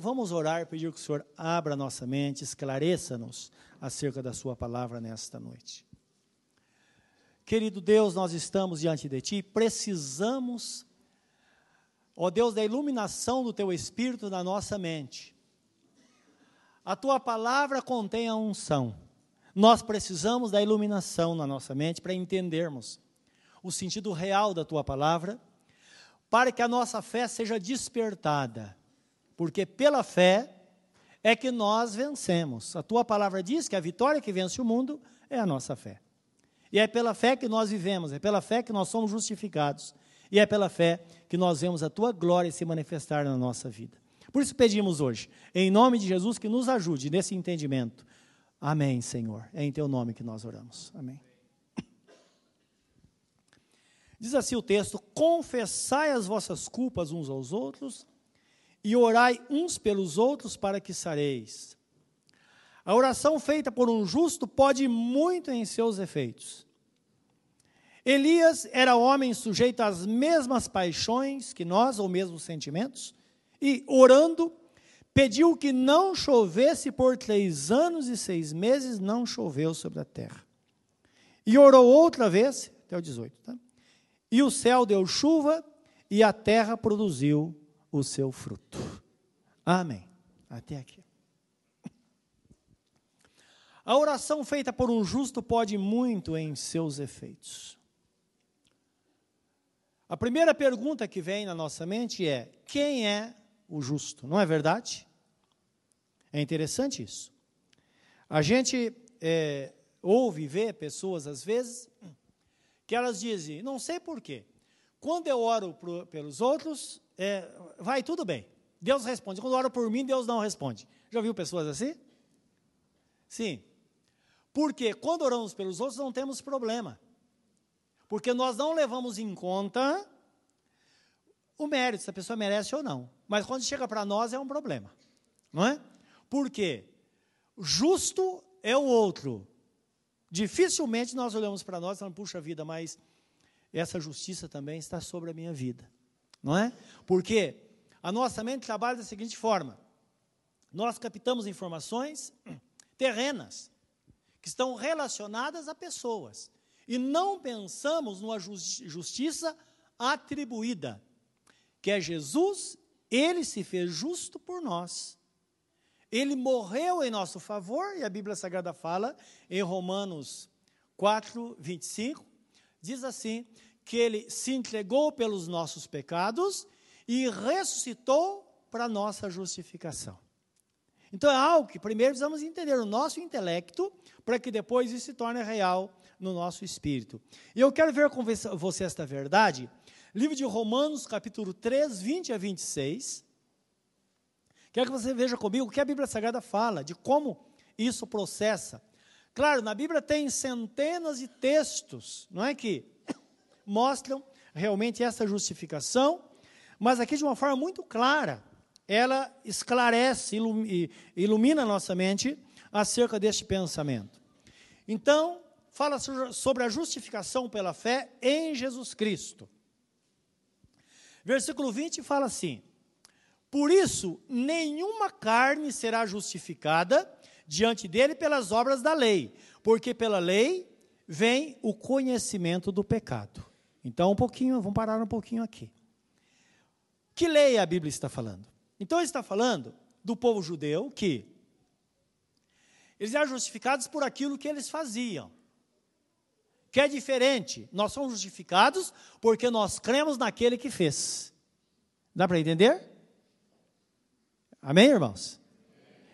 vamos orar, pedir que o Senhor abra nossa mente, esclareça-nos acerca da Sua palavra nesta noite. Querido Deus, nós estamos diante de Ti, precisamos, ó Deus, da iluminação do Teu Espírito na nossa mente. A Tua palavra contém a unção. Nós precisamos da iluminação na nossa mente para entendermos o sentido real da Tua palavra, para que a nossa fé seja despertada porque pela fé é que nós vencemos. A tua palavra diz que a vitória que vence o mundo é a nossa fé. E é pela fé que nós vivemos, é pela fé que nós somos justificados. E é pela fé que nós vemos a tua glória se manifestar na nossa vida. Por isso pedimos hoje, em nome de Jesus, que nos ajude nesse entendimento. Amém, Senhor. É em teu nome que nós oramos. Amém. Diz assim o texto: Confessai as vossas culpas uns aos outros e orai uns pelos outros para que sareis. A oração feita por um justo pode muito em seus efeitos. Elias era homem sujeito às mesmas paixões que nós, ou mesmos sentimentos, e, orando, pediu que não chovesse por três anos e seis meses, não choveu sobre a terra. E orou outra vez, até o 18, tá? E o céu deu chuva e a terra produziu o seu fruto. Amém. Até aqui. A oração feita por um justo pode muito em seus efeitos. A primeira pergunta que vem na nossa mente é: quem é o justo? Não é verdade? É interessante isso. A gente é, ouve e vê pessoas, às vezes, que elas dizem: não sei porquê. Quando eu oro pro, pelos outros, é, vai tudo bem. Deus responde. Quando ora por mim, Deus não responde. Já viu pessoas assim? Sim. Porque quando oramos pelos outros, não temos problema. Porque nós não levamos em conta o mérito, se a pessoa merece ou não. Mas quando chega para nós, é um problema. Não é? Porque justo é o outro. Dificilmente nós olhamos para nós e falamos, puxa vida, mas essa justiça também está sobre a minha vida não é? Porque a nossa mente trabalha da seguinte forma: nós captamos informações terrenas que estão relacionadas a pessoas e não pensamos numa justiça atribuída, que é Jesus, ele se fez justo por nós. Ele morreu em nosso favor, e a Bíblia Sagrada fala em Romanos 4, 25, diz assim: que ele se entregou pelos nossos pecados e ressuscitou para nossa justificação. Então é algo que primeiro precisamos entender o nosso intelecto, para que depois isso se torne real no nosso espírito. E eu quero ver com você esta verdade. Livro de Romanos, capítulo 3, 20 a 26. Quero que você veja comigo o que a Bíblia Sagrada fala, de como isso processa. Claro, na Bíblia tem centenas de textos, não é que mostram realmente essa justificação, mas aqui de uma forma muito clara, ela esclarece, ilumina a nossa mente acerca deste pensamento. Então, fala sobre a justificação pela fé em Jesus Cristo. Versículo 20 fala assim: Por isso, nenhuma carne será justificada diante dele pelas obras da lei, porque pela lei vem o conhecimento do pecado. Então, um pouquinho, vamos parar um pouquinho aqui. Que lei a Bíblia está falando? Então, ele está falando do povo judeu que eles eram justificados por aquilo que eles faziam. Que é diferente. Nós somos justificados porque nós cremos naquele que fez. Dá para entender? Amém, irmãos?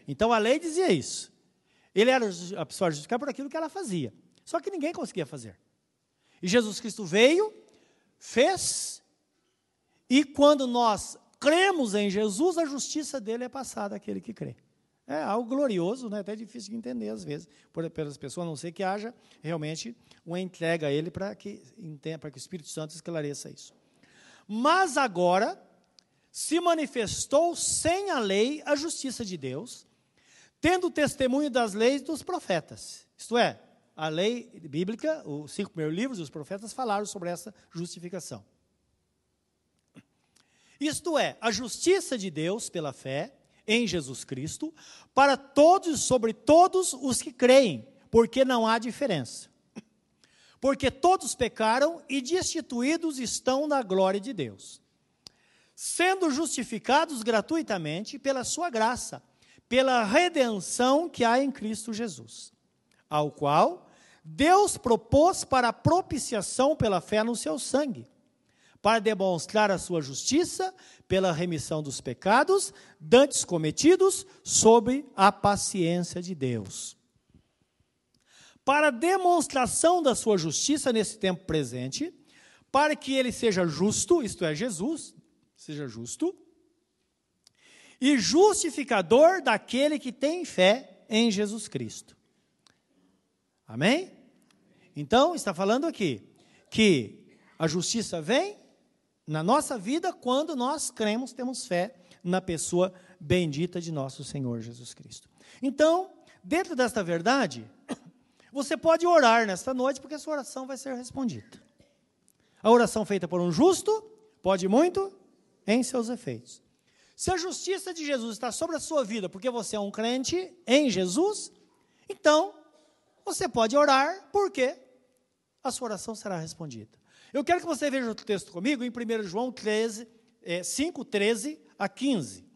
Então a lei dizia isso. Ele era a pessoa justificada por aquilo que ela fazia. Só que ninguém conseguia fazer. Jesus Cristo veio, fez, e quando nós cremos em Jesus, a justiça dele é passada àquele que crê. É algo glorioso, né? até difícil de entender às vezes, por, pelas pessoas, a não ser que haja realmente uma entrega a ele para que, para que o Espírito Santo esclareça isso. Mas agora se manifestou sem a lei a justiça de Deus, tendo testemunho das leis dos profetas. Isto é, a lei bíblica, os cinco primeiros livros dos profetas falaram sobre essa justificação. Isto é, a justiça de Deus pela fé em Jesus Cristo, para todos, sobre todos os que creem, porque não há diferença. Porque todos pecaram e destituídos estão da glória de Deus, sendo justificados gratuitamente pela sua graça, pela redenção que há em Cristo Jesus, ao qual Deus propôs para propiciação pela fé no seu sangue, para demonstrar a sua justiça pela remissão dos pecados dantes cometidos sobre a paciência de Deus. Para demonstração da sua justiça nesse tempo presente, para que ele seja justo, isto é, Jesus, seja justo, e justificador daquele que tem fé em Jesus Cristo. Amém? Então, está falando aqui que a justiça vem na nossa vida quando nós cremos, temos fé na pessoa bendita de nosso Senhor Jesus Cristo. Então, dentro desta verdade, você pode orar nesta noite, porque a sua oração vai ser respondida. A oração feita por um justo pode muito em seus efeitos. Se a justiça de Jesus está sobre a sua vida, porque você é um crente em Jesus, então você pode orar, porque a sua oração será respondida. Eu quero que você veja o texto comigo em 1 João 13, é, 5, 13 a 15.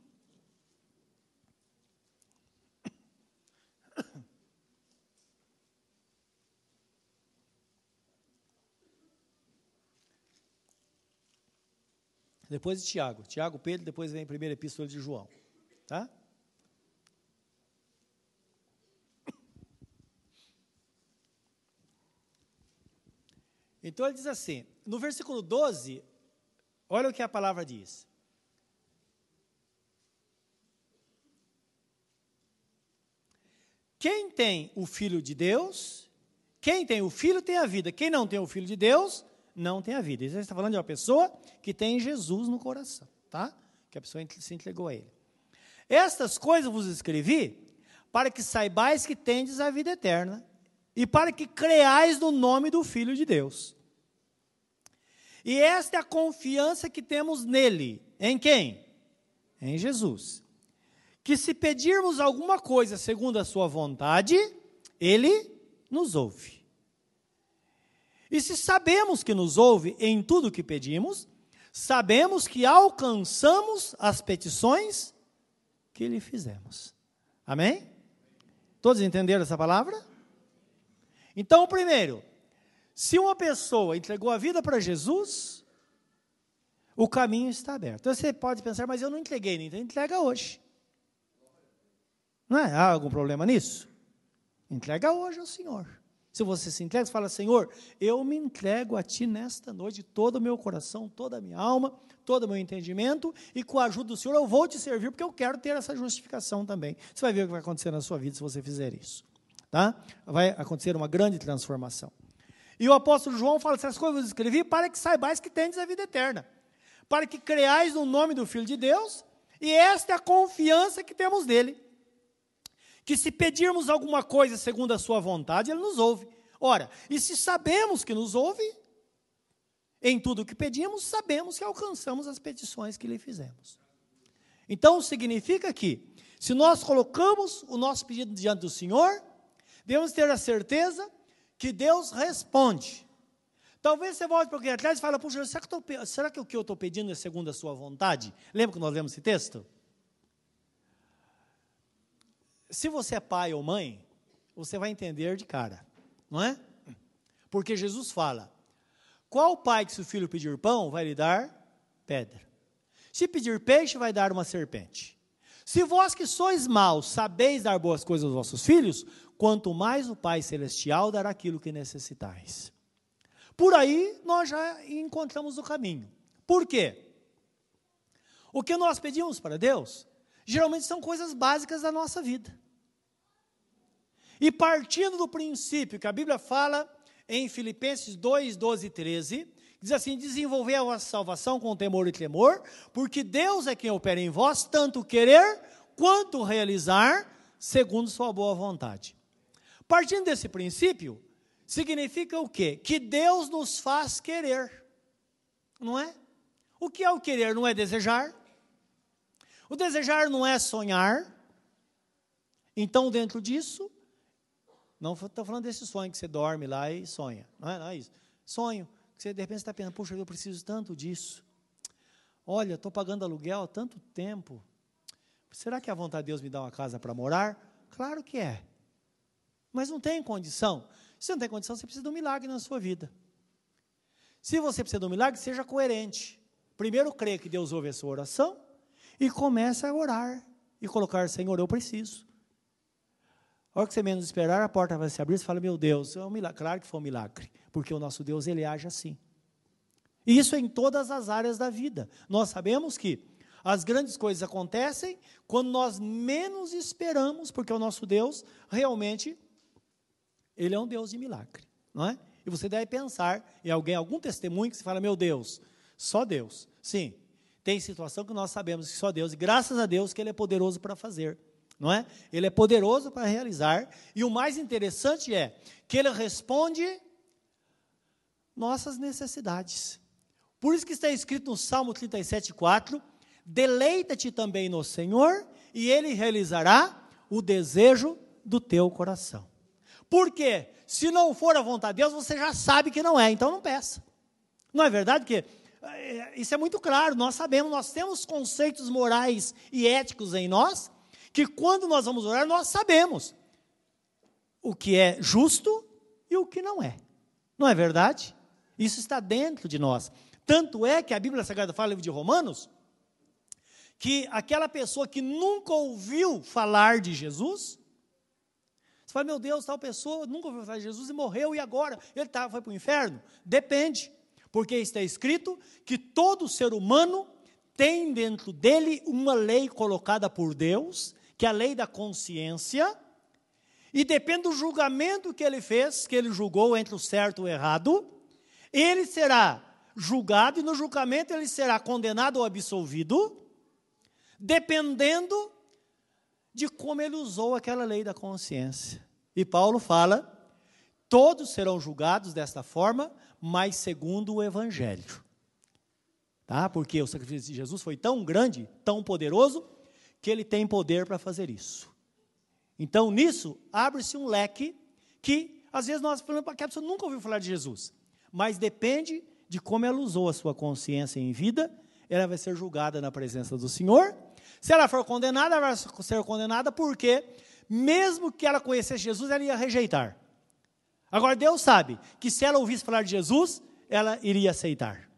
Depois de Tiago. Tiago, Pedro, depois vem a primeira epístola de João. Tá? Então ele diz assim, no versículo 12, olha o que a palavra diz. Quem tem o Filho de Deus, quem tem o Filho tem a vida. Quem não tem o Filho de Deus, não tem a vida. Isso está falando de uma pessoa que tem Jesus no coração, tá? Que a pessoa se entregou a Ele. Estas coisas vos escrevi para que saibais que tendes a vida eterna e para que creais no nome do Filho de Deus. E esta é a confiança que temos nele. Em quem? Em Jesus. Que se pedirmos alguma coisa segundo a sua vontade, ele nos ouve. E se sabemos que nos ouve em tudo o que pedimos, sabemos que alcançamos as petições que lhe fizemos. Amém? Todos entenderam essa palavra? Então, primeiro, se uma pessoa entregou a vida para Jesus, o caminho está aberto. Então você pode pensar, mas eu não entreguei, então entrega hoje. Não é? Há algum problema nisso? Entrega hoje ao Senhor. Se você se entrega, você fala, Senhor, eu me entrego a Ti nesta noite, todo o meu coração, toda a minha alma, todo o meu entendimento, e com a ajuda do Senhor eu vou te servir, porque eu quero ter essa justificação também. Você vai ver o que vai acontecer na sua vida se você fizer isso. Tá? Vai acontecer uma grande transformação. E o apóstolo João fala: essas coisas eu escrevi para que saibais que tendes a vida eterna, para que creais no nome do Filho de Deus, e esta é a confiança que temos nele. Que se pedirmos alguma coisa segundo a sua vontade, ele nos ouve. Ora, e se sabemos que nos ouve, em tudo o que pedimos, sabemos que alcançamos as petições que lhe fizemos. Então, significa que, se nós colocamos o nosso pedido diante do Senhor, devemos ter a certeza que Deus responde. Talvez você volte para aqui atrás e fale, puxa, será que, tô, será que o que eu estou pedindo é segundo a sua vontade? Lembra que nós lemos esse texto? Se você é pai ou mãe, você vai entender de cara, não é? Porque Jesus fala: qual pai que se o filho pedir pão vai lhe dar pedra? Se pedir peixe, vai dar uma serpente. Se vós que sois maus sabeis dar boas coisas aos vossos filhos, quanto mais o Pai Celestial dará aquilo que necessitais. Por aí nós já encontramos o caminho. Por quê? O que nós pedimos para Deus, geralmente são coisas básicas da nossa vida. E partindo do princípio que a Bíblia fala em Filipenses 2, 12 e 13, diz assim: desenvolver a vossa salvação com temor e tremor, porque Deus é quem opera em vós, tanto querer quanto realizar, segundo sua boa vontade. Partindo desse princípio, significa o quê? Que Deus nos faz querer, não é? O que é o querer? Não é desejar? O desejar não é sonhar. Então, dentro disso, não estou falando desse sonho que você dorme lá e sonha. Não é, não é isso. Sonho, você de repente está pensando, puxa, eu preciso tanto disso. Olha, estou pagando aluguel há tanto tempo. Será que é a vontade de Deus me dar uma casa para morar? Claro que é. Mas não tem condição. Se não tem condição, você precisa de um milagre na sua vida. Se você precisa de um milagre, seja coerente. Primeiro, crê que Deus ouve a sua oração e comece a orar e colocar, Senhor, eu preciso. A hora que você menos esperar, a porta vai se abrir, você fala, meu Deus, é um milagre. Claro que foi um milagre, porque o nosso Deus, ele age assim. E isso é em todas as áreas da vida. Nós sabemos que as grandes coisas acontecem quando nós menos esperamos, porque o nosso Deus realmente ele é um Deus de milagre, não é? E você deve pensar em alguém, algum testemunho que você fala, meu Deus, só Deus. Sim, tem situação que nós sabemos que só Deus, e graças a Deus que Ele é poderoso para fazer, não é? Ele é poderoso para realizar, e o mais interessante é que Ele responde nossas necessidades. Por isso que está escrito no Salmo 37, 4, deleita-te também no Senhor, e Ele realizará o desejo do teu coração. Por quê? Se não for a vontade de Deus, você já sabe que não é, então não peça. Não é verdade que eh, isso é muito claro, nós sabemos, nós temos conceitos morais e éticos em nós, que quando nós vamos orar, nós sabemos o que é justo e o que não é. Não é verdade? Isso está dentro de nós. Tanto é que a Bíblia Sagrada fala no livro de Romanos que aquela pessoa que nunca ouviu falar de Jesus, você fala, meu Deus, tal pessoa nunca ouviu falar de Jesus e morreu, e agora? Ele tá, foi para o inferno? Depende, porque está escrito que todo ser humano tem dentro dele uma lei colocada por Deus, que é a lei da consciência, e depende do julgamento que ele fez, que ele julgou entre o certo e o errado, ele será julgado e no julgamento ele será condenado ou absolvido, dependendo de como ele usou aquela lei da consciência. E Paulo fala: todos serão julgados desta forma, mas segundo o Evangelho. Tá? Porque o sacrifício de Jesus foi tão grande, tão poderoso, que ele tem poder para fazer isso. Então, nisso, abre-se um leque que, às vezes, nós falamos, que a pessoa nunca ouviu falar de Jesus. Mas depende de como ela usou a sua consciência em vida, ela vai ser julgada na presença do Senhor se ela for condenada, ela vai ser condenada porque, mesmo que ela conhecesse Jesus, ela ia rejeitar. Agora, Deus sabe que se ela ouvisse falar de Jesus, ela iria aceitar.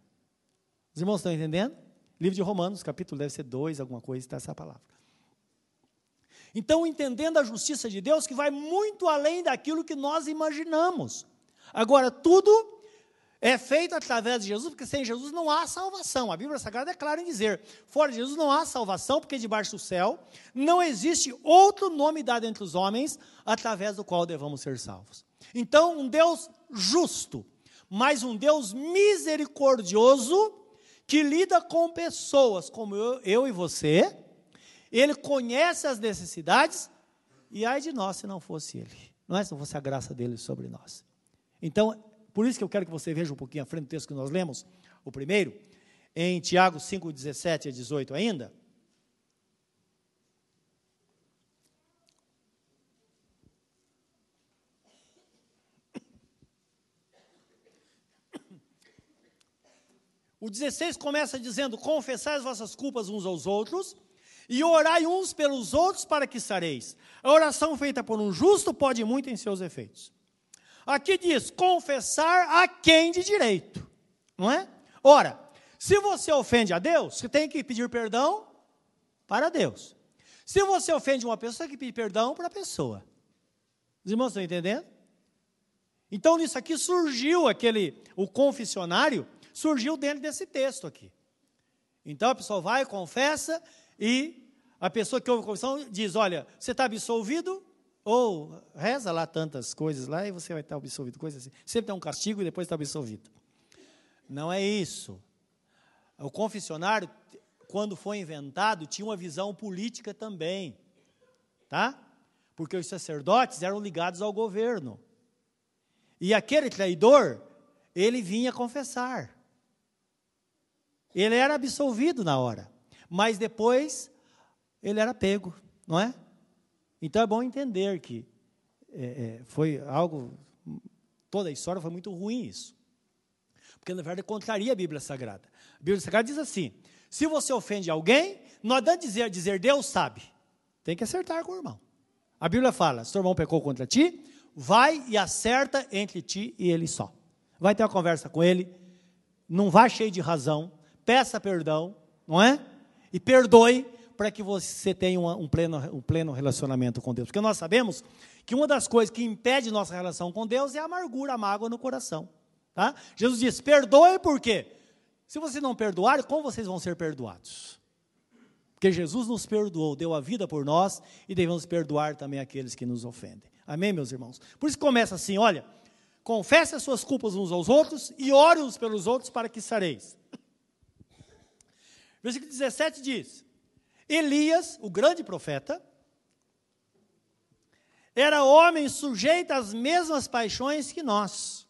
Os irmãos estão entendendo? Livro de Romanos, capítulo deve ser 2, alguma coisa, está essa palavra. Então, entendendo a justiça de Deus, que vai muito além daquilo que nós imaginamos. Agora, tudo é feito através de Jesus, porque sem Jesus não há salvação. A Bíblia Sagrada é clara em dizer: fora de Jesus não há salvação, porque debaixo do céu não existe outro nome dado entre os homens através do qual devamos ser salvos. Então, um Deus justo, mas um Deus misericordioso, que lida com pessoas como eu, eu e você, ele conhece as necessidades, e ai de nós se não fosse ele, não é se não fosse a graça dele sobre nós. Então, por isso que eu quero que você veja um pouquinho à frente do texto que nós lemos, o primeiro, em Tiago 5, 17 a 18 ainda. O 16 começa dizendo: Confessai as vossas culpas uns aos outros e orai uns pelos outros para que sareis. A oração feita por um justo pode muito em seus efeitos. Aqui diz confessar a quem de direito, não é? Ora, se você ofende a Deus, você tem que pedir perdão para Deus. Se você ofende uma pessoa, você tem que pedir perdão para a pessoa. Os irmãos estão entendendo? Então, nisso aqui surgiu aquele, o confessionário, surgiu dentro desse texto aqui. Então, a pessoa vai, confessa, e a pessoa que ouve a confissão diz: Olha, você está absolvido, ou reza lá tantas coisas lá e você vai estar absolvido, coisas assim. Sempre tem um castigo e depois está absolvido. Não é isso. O confessionário, quando foi inventado, tinha uma visão política também. Tá? Porque os sacerdotes eram ligados ao governo. E aquele traidor, ele vinha confessar. Ele era absolvido na hora. Mas depois ele era pego, não é? Então é bom entender que é, é, foi algo, toda a história foi muito ruim isso. Porque na verdade contraria a Bíblia Sagrada. A Bíblia Sagrada diz assim: se você ofende alguém, não adianta dizer, dizer Deus sabe. Tem que acertar com o irmão. A Bíblia fala: se o irmão pecou contra ti, vai e acerta entre ti e ele só. Vai ter uma conversa com ele, não vá cheio de razão, peça perdão, não é? E perdoe para que você tenha um, pleno, um pleno relacionamento com Deus. Porque nós sabemos que uma das coisas que impede nossa relação com Deus é a amargura, a mágoa no coração. Tá? Jesus diz: perdoe por quê? Se você não perdoar, como vocês vão ser perdoados? Porque Jesus nos perdoou, deu a vida por nós e devemos perdoar também aqueles que nos ofendem. Amém, meus irmãos? Por isso começa assim: olha, confesse as suas culpas uns aos outros e ore uns pelos outros para que sareis. Versículo 17 diz: Elias, o grande profeta, era homem sujeito às mesmas paixões que nós.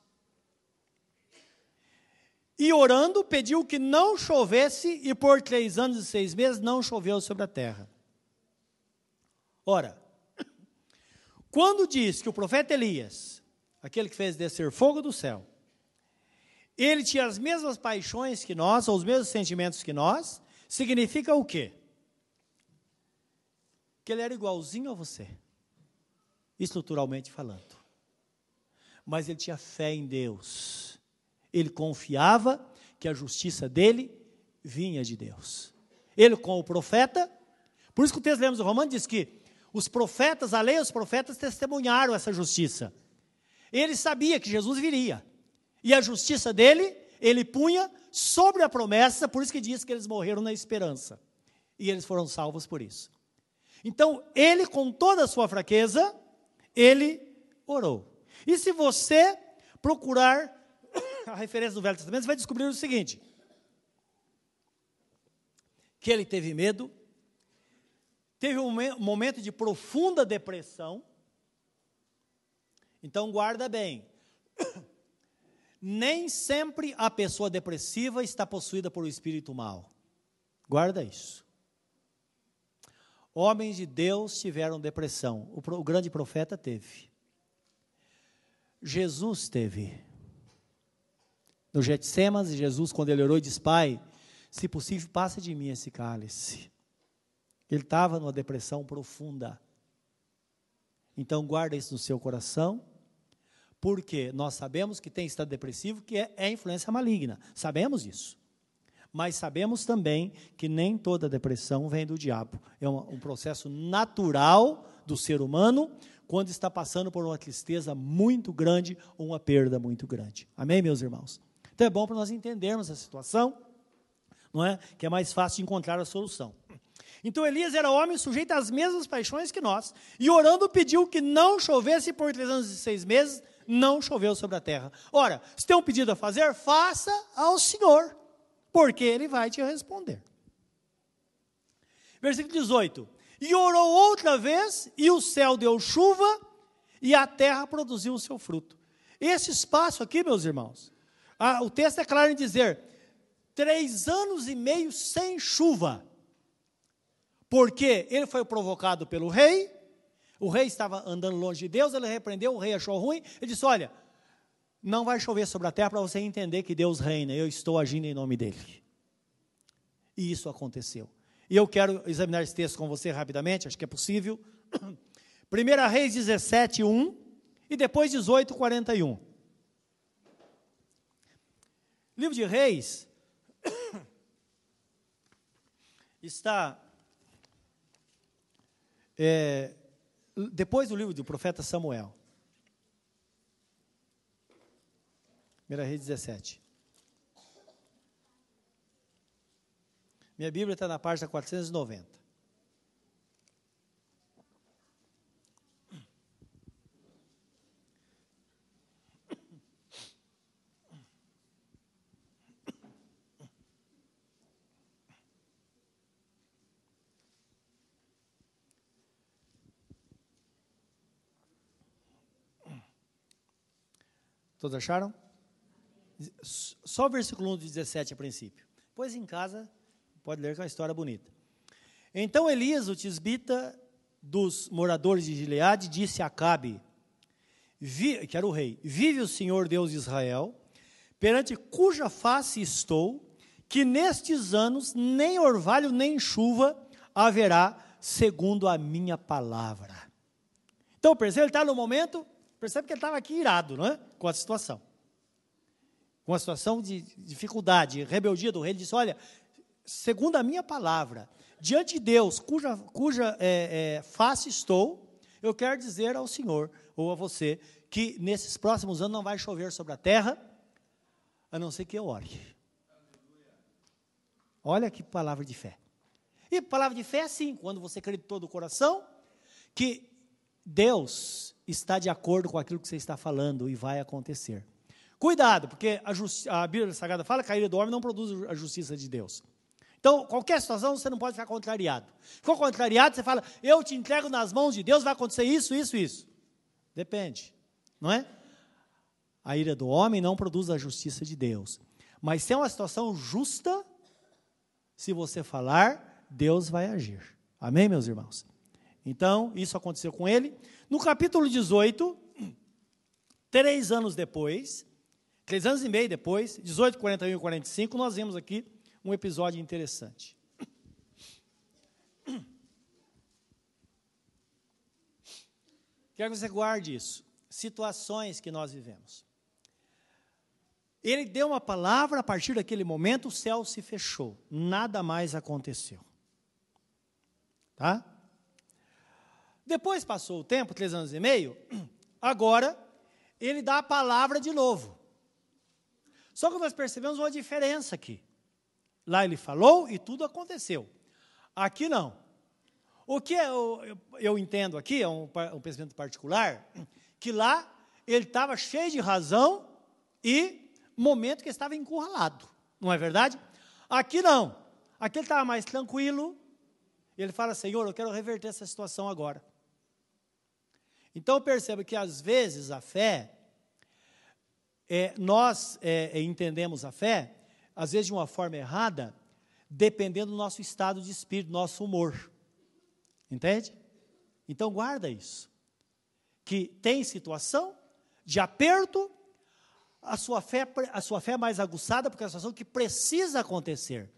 E orando, pediu que não chovesse, e por três anos e seis meses não choveu sobre a terra. Ora, quando diz que o profeta Elias, aquele que fez descer fogo do céu, ele tinha as mesmas paixões que nós, ou os mesmos sentimentos que nós, significa o quê? Que ele era igualzinho a você, estruturalmente falando. Mas ele tinha fé em Deus ele confiava que a justiça dele vinha de Deus. Ele, com o profeta, por isso que o texto lemos do Romano diz que os profetas, a lei os profetas testemunharam essa justiça. Ele sabia que Jesus viria. E a justiça dele, ele punha sobre a promessa, por isso que diz que eles morreram na esperança. E eles foram salvos por isso. Então, ele, com toda a sua fraqueza, ele orou. E se você procurar a referência do Velho Testamento, você vai descobrir o seguinte: que ele teve medo, teve um momento de profunda depressão. Então, guarda bem. Nem sempre a pessoa depressiva está possuída por um espírito mal. Guarda isso. Homens de Deus tiveram depressão. O, o grande profeta teve. Jesus teve no Getsemas, Jesus, quando ele orou, disse: Pai, se possível, passa de mim esse cálice. Ele estava numa depressão profunda. Então, guarda isso no seu coração, porque nós sabemos que tem estado depressivo, que é, é influência maligna. Sabemos isso. Mas sabemos também que nem toda depressão vem do diabo. É um, um processo natural do ser humano quando está passando por uma tristeza muito grande ou uma perda muito grande. Amém, meus irmãos? Então é bom para nós entendermos a situação, não é? Que é mais fácil encontrar a solução. Então Elias era homem sujeito às mesmas paixões que nós, e orando pediu que não chovesse por três anos e seis meses, não choveu sobre a terra. Ora, se tem um pedido a fazer, faça ao Senhor, porque Ele vai te responder. Versículo 18: E orou outra vez, e o céu deu chuva, e a terra produziu o seu fruto. Esse espaço aqui, meus irmãos, ah, o texto é claro em dizer: três anos e meio sem chuva. Porque ele foi provocado pelo rei, o rei estava andando longe de Deus, ele repreendeu, o rei achou ruim, ele disse: Olha, não vai chover sobre a terra para você entender que Deus reina, eu estou agindo em nome dele. E isso aconteceu. E eu quero examinar esse texto com você rapidamente, acho que é possível. 1 Reis 17, 1 e depois 18, 41. Livro de Reis está é, depois do livro do profeta Samuel. 1 Reis 17. Minha Bíblia está na página 490. Todos acharam? Só o versículo 1 de 17 a princípio. Pois em casa, pode ler que é uma história bonita. Então Elias, o tisbita dos moradores de Gileade, disse a Acabe, que era o rei: Vive o Senhor Deus de Israel, perante cuja face estou, que nestes anos nem orvalho nem chuva haverá, segundo a minha palavra. Então, percebe, ele está no momento, percebe que ele estava aqui irado, não é? Com a situação. Com a situação de dificuldade, rebeldia do rei, ele disse: Olha, segundo a minha palavra, diante de Deus, cuja, cuja é, é, face estou, eu quero dizer ao Senhor, ou a você, que nesses próximos anos não vai chover sobre a terra, a não ser que eu ore. Olha que palavra de fé. E palavra de fé é assim, quando você crê todo o coração, que Deus está de acordo com aquilo que você está falando e vai acontecer. Cuidado, porque a, a Bíblia Sagrada fala que a ira do homem não produz a justiça de Deus. Então, qualquer situação, você não pode ficar contrariado. Ficou contrariado, você fala, eu te entrego nas mãos de Deus, vai acontecer isso, isso, isso. Depende, não é? A ira do homem não produz a justiça de Deus. Mas se é uma situação justa, se você falar, Deus vai agir. Amém, meus irmãos? Então, isso aconteceu com ele. No capítulo 18, três anos depois, três anos e meio depois, 18, 41 e 45, nós vemos aqui um episódio interessante. Quero que você guarde isso. Situações que nós vivemos. Ele deu uma palavra, a partir daquele momento o céu se fechou. Nada mais aconteceu. Tá? Depois passou o tempo, três anos e meio, agora ele dá a palavra de novo. Só que nós percebemos uma diferença aqui. Lá ele falou e tudo aconteceu. Aqui não. O que eu, eu, eu entendo aqui, é um, um pensamento particular, que lá ele estava cheio de razão e momento que estava encurralado. Não é verdade? Aqui não. Aqui ele estava mais tranquilo. Ele fala, Senhor, eu quero reverter essa situação agora. Então perceba que às vezes a fé, é, nós é, entendemos a fé, às vezes de uma forma errada, dependendo do nosso estado de espírito, do nosso humor. Entende? Então guarda isso. Que tem situação de aperto, a sua fé, a sua fé é mais aguçada, porque é uma situação que precisa acontecer.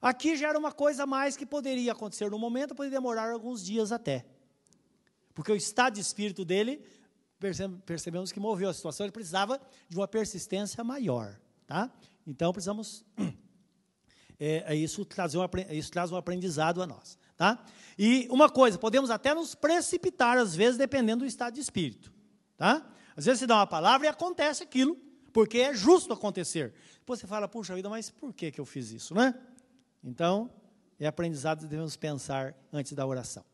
Aqui já era uma coisa mais que poderia acontecer no momento, poderia demorar alguns dias até. Porque o estado de espírito dele, percebemos que moveu a situação, ele precisava de uma persistência maior. Tá? Então precisamos. É, é isso, trazer um, isso traz um aprendizado a nós. Tá? E uma coisa, podemos até nos precipitar, às vezes, dependendo do estado de espírito. Tá? Às vezes você dá uma palavra e acontece aquilo, porque é justo acontecer. Depois você fala, puxa vida, mas por que, que eu fiz isso? Né? Então, é aprendizado que devemos pensar antes da oração.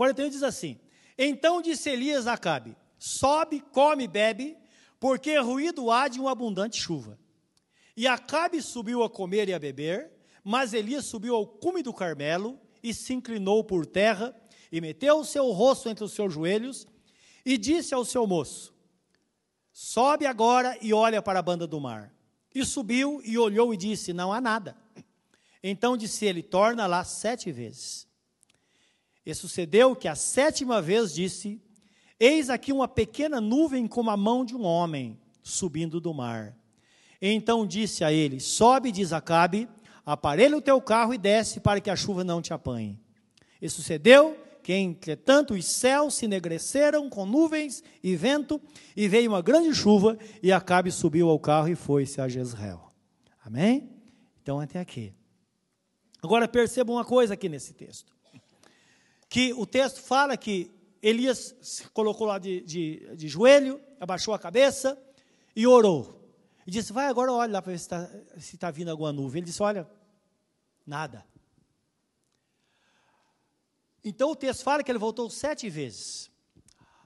41 diz assim: Então disse Elias a Acabe: Sobe, come bebe, porque ruído há de uma abundante chuva. E Acabe subiu a comer e a beber, mas Elias subiu ao cume do Carmelo e se inclinou por terra e meteu o seu rosto entre os seus joelhos e disse ao seu moço: Sobe agora e olha para a banda do mar. E subiu e olhou e disse: Não há nada. Então disse ele: Torna lá sete vezes. E sucedeu que a sétima vez disse: Eis aqui uma pequena nuvem como a mão de um homem subindo do mar. Então disse a ele: Sobe, diz Acabe, aparelha o teu carro e desce para que a chuva não te apanhe. E sucedeu que, entretanto, os céus se enegreceram com nuvens e vento, e veio uma grande chuva, e Acabe subiu ao carro e foi-se a Jezreel. Amém? Então, até aqui. Agora perceba uma coisa aqui nesse texto. Que o texto fala que Elias se colocou lá de, de, de joelho, abaixou a cabeça e orou. E disse: Vai agora, olha lá para ver se está se tá vindo alguma nuvem. Ele disse: Olha, nada. Então o texto fala que ele voltou sete vezes.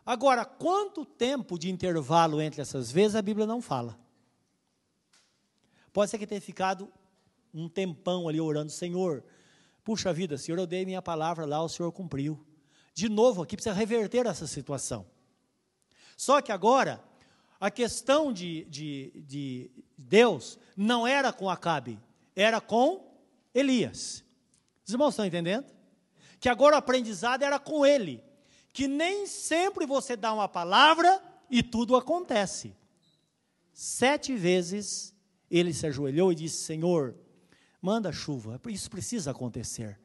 Agora, quanto tempo de intervalo entre essas vezes a Bíblia não fala. Pode ser que tenha ficado um tempão ali orando, Senhor, puxa vida, Senhor, eu dei minha palavra lá, o Senhor cumpriu de novo aqui, precisa reverter essa situação. Só que agora, a questão de, de, de Deus não era com Acabe, era com Elias. Os irmãos estão entendendo? Que agora o aprendizado era com ele. Que nem sempre você dá uma palavra e tudo acontece. Sete vezes ele se ajoelhou e disse: Senhor, manda chuva, isso precisa acontecer.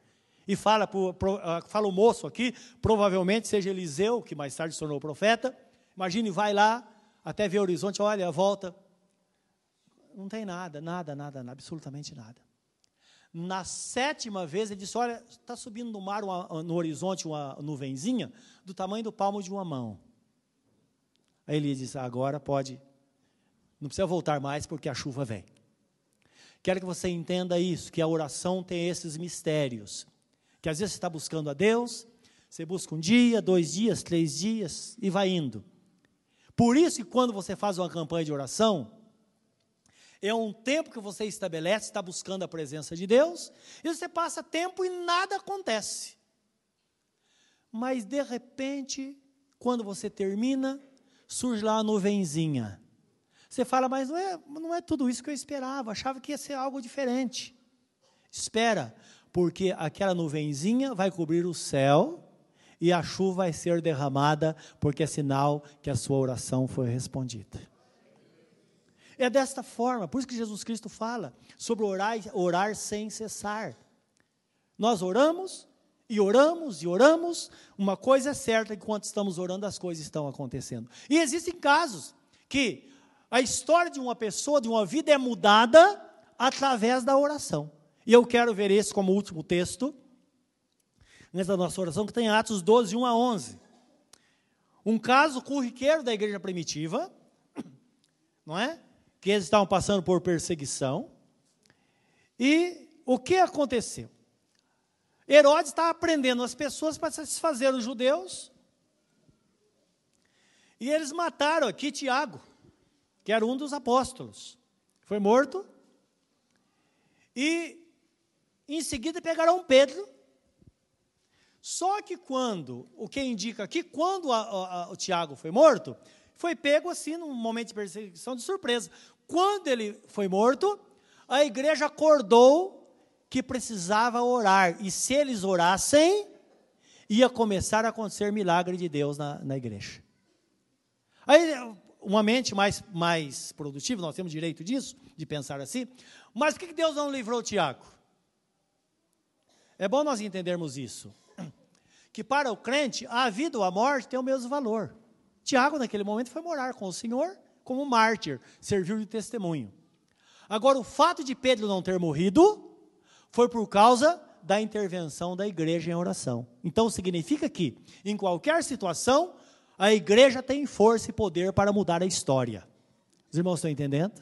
E fala, pro, pro, uh, fala o moço aqui, provavelmente seja Eliseu, que mais tarde se tornou profeta. Imagine, vai lá, até ver o horizonte, olha, volta. Não tem nada, nada, nada, nada absolutamente nada. Na sétima vez, ele disse: Olha, está subindo no mar, uma, no horizonte, uma nuvenzinha do tamanho do palmo de uma mão. Aí ele disse: Agora pode, não precisa voltar mais, porque a chuva vem. Quero que você entenda isso, que a oração tem esses mistérios. Que às vezes você está buscando a Deus, você busca um dia, dois dias, três dias e vai indo. Por isso que quando você faz uma campanha de oração, é um tempo que você estabelece, está buscando a presença de Deus, e você passa tempo e nada acontece. Mas de repente, quando você termina, surge lá a nuvenzinha. Você fala, mas não é, não é tudo isso que eu esperava, achava que ia ser algo diferente. Espera, porque aquela nuvenzinha vai cobrir o céu e a chuva vai ser derramada, porque é sinal que a sua oração foi respondida. É desta forma, por isso que Jesus Cristo fala sobre orar, orar sem cessar. Nós oramos e oramos e oramos, uma coisa é certa, enquanto estamos orando, as coisas estão acontecendo. E existem casos que a história de uma pessoa, de uma vida é mudada através da oração. E eu quero ver esse como último texto, nessa nossa oração, que tem Atos 12, 1 a 11. Um caso corriqueiro da igreja primitiva, não é? que eles estavam passando por perseguição. E o que aconteceu? Herodes estava prendendo as pessoas para satisfazer os judeus. E eles mataram aqui Tiago, que era um dos apóstolos. Foi morto. E em seguida pegaram Pedro. Só que quando, o que indica aqui, quando a, a, o Tiago foi morto, foi pego assim num momento de perseguição de surpresa. Quando ele foi morto, a igreja acordou que precisava orar. E se eles orassem, ia começar a acontecer milagre de Deus na, na igreja. Aí, uma mente mais, mais produtiva, nós temos direito disso, de pensar assim. Mas por que Deus não livrou Tiago? É bom nós entendermos isso. Que para o crente, a vida ou a morte tem o mesmo valor. Tiago, naquele momento, foi morar com o Senhor como mártir, serviu de testemunho. Agora, o fato de Pedro não ter morrido foi por causa da intervenção da igreja em oração. Então, significa que, em qualquer situação, a igreja tem força e poder para mudar a história. Os irmãos estão entendendo?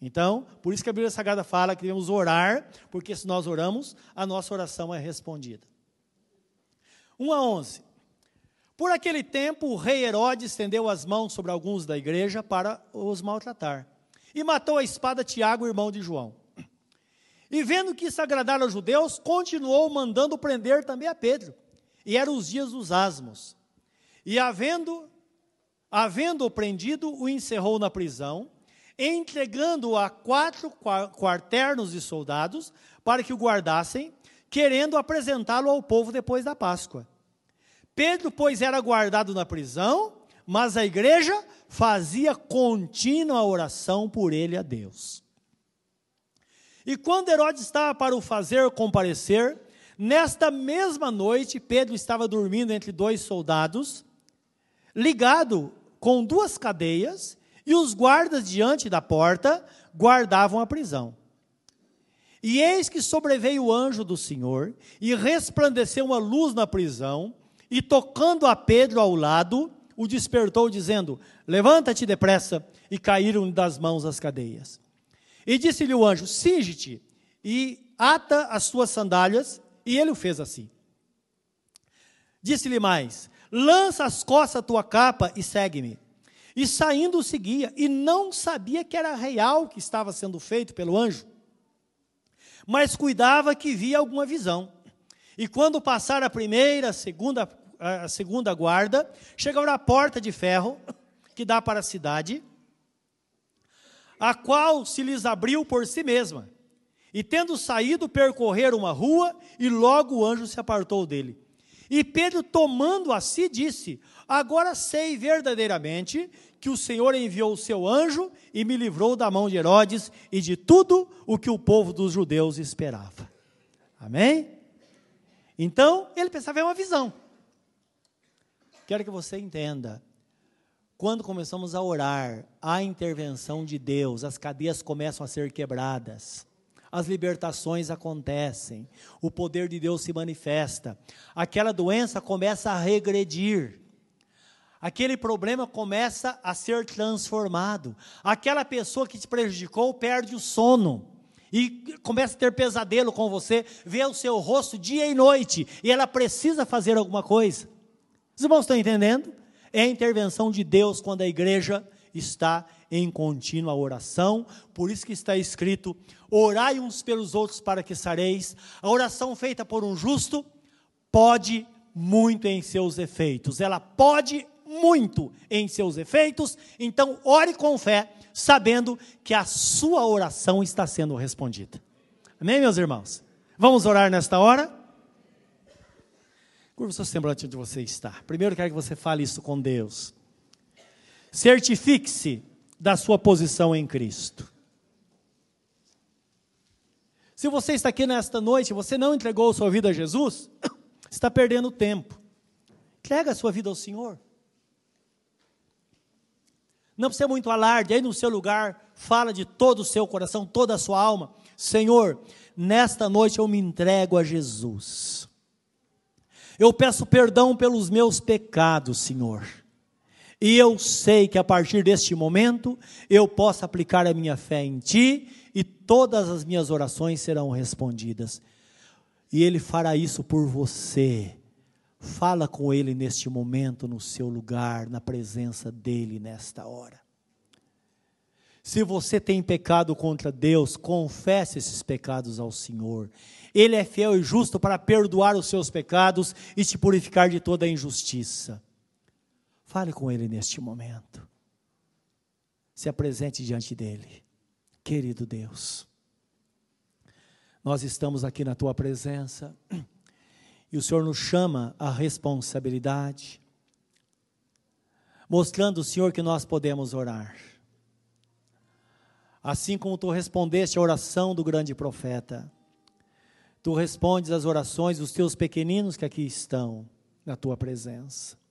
Então, por isso que a Bíblia Sagrada fala que devemos orar, porque se nós oramos, a nossa oração é respondida. 1 a 11. Por aquele tempo, o rei Herodes estendeu as mãos sobre alguns da igreja para os maltratar. E matou a espada Tiago, irmão de João. E vendo que isso agradara aos judeus, continuou mandando prender também a Pedro. E eram os dias dos asmos. E havendo, havendo-o prendido, o encerrou na prisão, entregando-o a quatro quarternos de soldados para que o guardassem, querendo apresentá-lo ao povo depois da Páscoa. Pedro, pois, era guardado na prisão, mas a igreja fazia contínua oração por ele a Deus. E quando Herodes estava para o fazer comparecer, nesta mesma noite, Pedro estava dormindo entre dois soldados, ligado com duas cadeias, e os guardas diante da porta guardavam a prisão. E eis que sobreveio o anjo do Senhor, e resplandeceu uma luz na prisão, e tocando a Pedro ao lado, o despertou, dizendo: Levanta-te depressa. E caíram das mãos as cadeias. E disse-lhe o anjo: Singe-te e ata as tuas sandálias. E ele o fez assim. Disse-lhe mais: Lança as costas a tua capa e segue-me. E saindo o seguia, e não sabia que era real que estava sendo feito pelo anjo, mas cuidava que via alguma visão. E quando passar a primeira, a segunda a segunda guarda, chegaram à porta de ferro que dá para a cidade, a qual se lhes abriu por si mesma. E tendo saído, percorrer uma rua, e logo o anjo se apartou dele. E Pedro, tomando a si, disse: Agora sei verdadeiramente que o Senhor enviou o seu anjo e me livrou da mão de Herodes e de tudo o que o povo dos judeus esperava. Amém? Então, ele pensava em uma visão. Quero que você entenda. Quando começamos a orar, a intervenção de Deus, as cadeias começam a ser quebradas as libertações acontecem, o poder de Deus se manifesta, aquela doença começa a regredir, aquele problema começa a ser transformado, aquela pessoa que te prejudicou perde o sono. E começa a ter pesadelo com você, vê o seu rosto dia e noite, e ela precisa fazer alguma coisa. Os irmãos estão entendendo? É a intervenção de Deus quando a igreja está em contínua oração, por isso que está escrito: orai uns pelos outros para que sareis. A oração feita por um justo pode muito em seus efeitos, ela pode muito em seus efeitos, então ore com fé, sabendo que a sua oração está sendo respondida. Amém, meus irmãos? Vamos orar nesta hora? Curva o seu semblante onde você está. Primeiro quero que você fale isso com Deus. Certifique-se da sua posição em Cristo. Se você está aqui nesta noite e você não entregou sua vida a Jesus, está perdendo tempo. Entrega a sua vida ao Senhor. Não precisa muito alarde, aí no seu lugar, fala de todo o seu coração, toda a sua alma. Senhor, nesta noite eu me entrego a Jesus. Eu peço perdão pelos meus pecados, Senhor. E eu sei que a partir deste momento eu posso aplicar a minha fé em Ti e todas as minhas orações serão respondidas. E Ele fará isso por você. Fala com Ele neste momento, no seu lugar, na presença dEle nesta hora. Se você tem pecado contra Deus, confesse esses pecados ao Senhor. Ele é fiel e justo para perdoar os seus pecados e te purificar de toda injustiça. Fale com Ele neste momento. Se apresente diante dEle. Querido Deus, nós estamos aqui na Tua presença e o Senhor nos chama à responsabilidade, mostrando, Senhor, que nós podemos orar. Assim como Tu respondeste à oração do grande profeta, Tu respondes às orações dos Teus pequeninos que aqui estão na Tua presença.